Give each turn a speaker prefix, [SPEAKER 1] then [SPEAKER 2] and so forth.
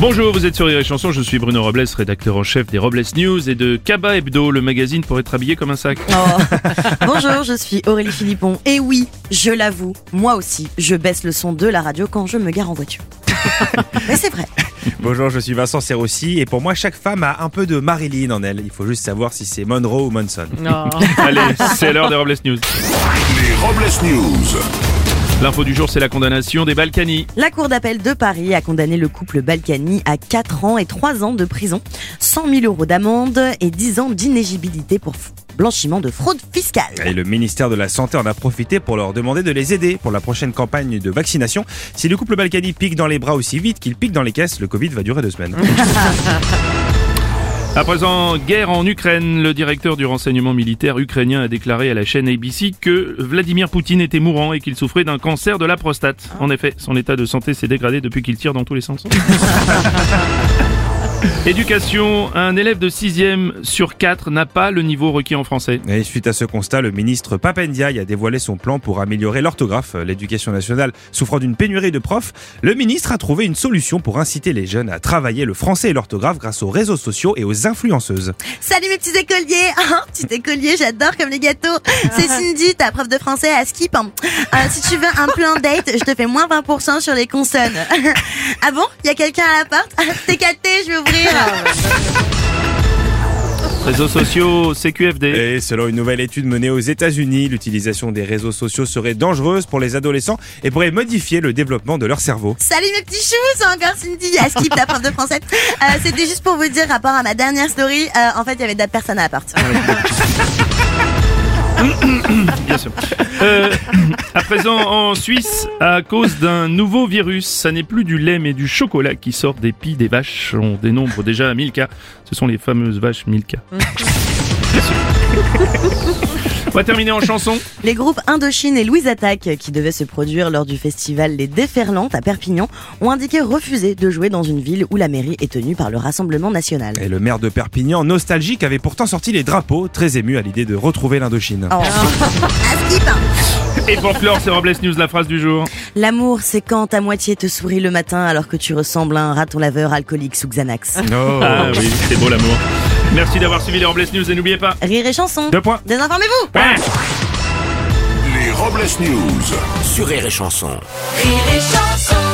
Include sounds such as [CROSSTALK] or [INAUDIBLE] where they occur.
[SPEAKER 1] Bonjour, vous êtes sur Rire et Chanson, je suis Bruno Robles, rédacteur en chef des Robles News et de Kaba Hebdo, le magazine pour être habillé comme un sac.
[SPEAKER 2] Oh. [LAUGHS] Bonjour, je suis Aurélie Philippon. Et oui, je l'avoue, moi aussi, je baisse le son de la radio quand je me gare en voiture. [LAUGHS] Mais c'est vrai.
[SPEAKER 3] Bonjour, je suis Vincent Serroussi et pour moi chaque femme a un peu de Marilyn en elle. Il faut juste savoir si c'est Monroe ou Monson.
[SPEAKER 1] Allez, c'est l'heure des Robles News.
[SPEAKER 4] Les Robles News.
[SPEAKER 1] L'info du jour, c'est la condamnation des Balkany.
[SPEAKER 2] La Cour d'appel de Paris a condamné le couple Balkany à 4 ans et 3 ans de prison, 100 000 euros d'amende et 10 ans d'inégibilité pour blanchiment de fraude fiscale.
[SPEAKER 3] Et le ministère de la Santé en a profité pour leur demander de les aider pour la prochaine campagne de vaccination. Si le couple Balkany pique dans les bras aussi vite qu'il pique dans les caisses, le Covid va durer deux semaines. [LAUGHS]
[SPEAKER 1] À présent, guerre en Ukraine. Le directeur du renseignement militaire ukrainien a déclaré à la chaîne ABC que Vladimir Poutine était mourant et qu'il souffrait d'un cancer de la prostate. En effet, son état de santé s'est dégradé depuis qu'il tire dans tous les sens. [LAUGHS] Éducation, un élève de 6e sur 4 n'a pas le niveau requis en français.
[SPEAKER 3] Et suite à ce constat, le ministre Papendiaï a dévoilé son plan pour améliorer l'orthographe. L'éducation nationale souffrant d'une pénurie de profs, le ministre a trouvé une solution pour inciter les jeunes à travailler le français et l'orthographe grâce aux réseaux sociaux et aux influenceuses.
[SPEAKER 2] Salut mes petits écoliers [LAUGHS] Petit écolier, j'adore comme les gâteaux C'est [LAUGHS] Cindy, ta prof de français à Skip. Euh, si tu veux un plan date, je te fais moins 20% sur les consonnes. [LAUGHS] ah bon? Y a quelqu'un à la porte? T'es caté, je vais
[SPEAKER 1] Réseaux sociaux, CQFD.
[SPEAKER 3] Et selon une nouvelle étude menée aux États-Unis, l'utilisation des réseaux sociaux serait dangereuse pour les adolescents et pourrait modifier le développement de leur cerveau.
[SPEAKER 2] Salut mes petits choux, c'est encore Cindy à Skip, ta prof de français. Euh, C'était juste pour vous dire, rapport à ma dernière story, euh, en fait, il y avait d'autres personnes à la porte. [COUGHS]
[SPEAKER 1] Bien sûr. Euh, à présent, en Suisse, à cause d'un nouveau virus, ça n'est plus du lait mais du chocolat qui sort des pies des vaches. On dénombre déjà à 1000 cas. Ce sont les fameuses vaches Milka. Bien sûr. On va terminer en chanson.
[SPEAKER 2] Les groupes Indochine et Louise Attaque, qui devaient se produire lors du festival Les Déferlantes à Perpignan, ont indiqué refuser de jouer dans une ville où la mairie est tenue par le Rassemblement National.
[SPEAKER 3] Et le maire de Perpignan, nostalgique, avait pourtant sorti les drapeaux, très ému à l'idée de retrouver l'Indochine.
[SPEAKER 2] Oh.
[SPEAKER 1] Et pour clore, c'est Robles News, la phrase du jour.
[SPEAKER 2] L'amour, c'est quand ta moitié te sourit le matin alors que tu ressembles à un raton laveur alcoolique sous Xanax.
[SPEAKER 3] Oh.
[SPEAKER 1] Ah oui, c'est beau l'amour. Merci d'avoir suivi les Robles News et n'oubliez pas.
[SPEAKER 2] Rire et chanson.
[SPEAKER 3] Deux points.
[SPEAKER 2] Désinformez-vous
[SPEAKER 4] Les Robles News.
[SPEAKER 5] Sur Rire et Chanson.
[SPEAKER 6] Rire et chanson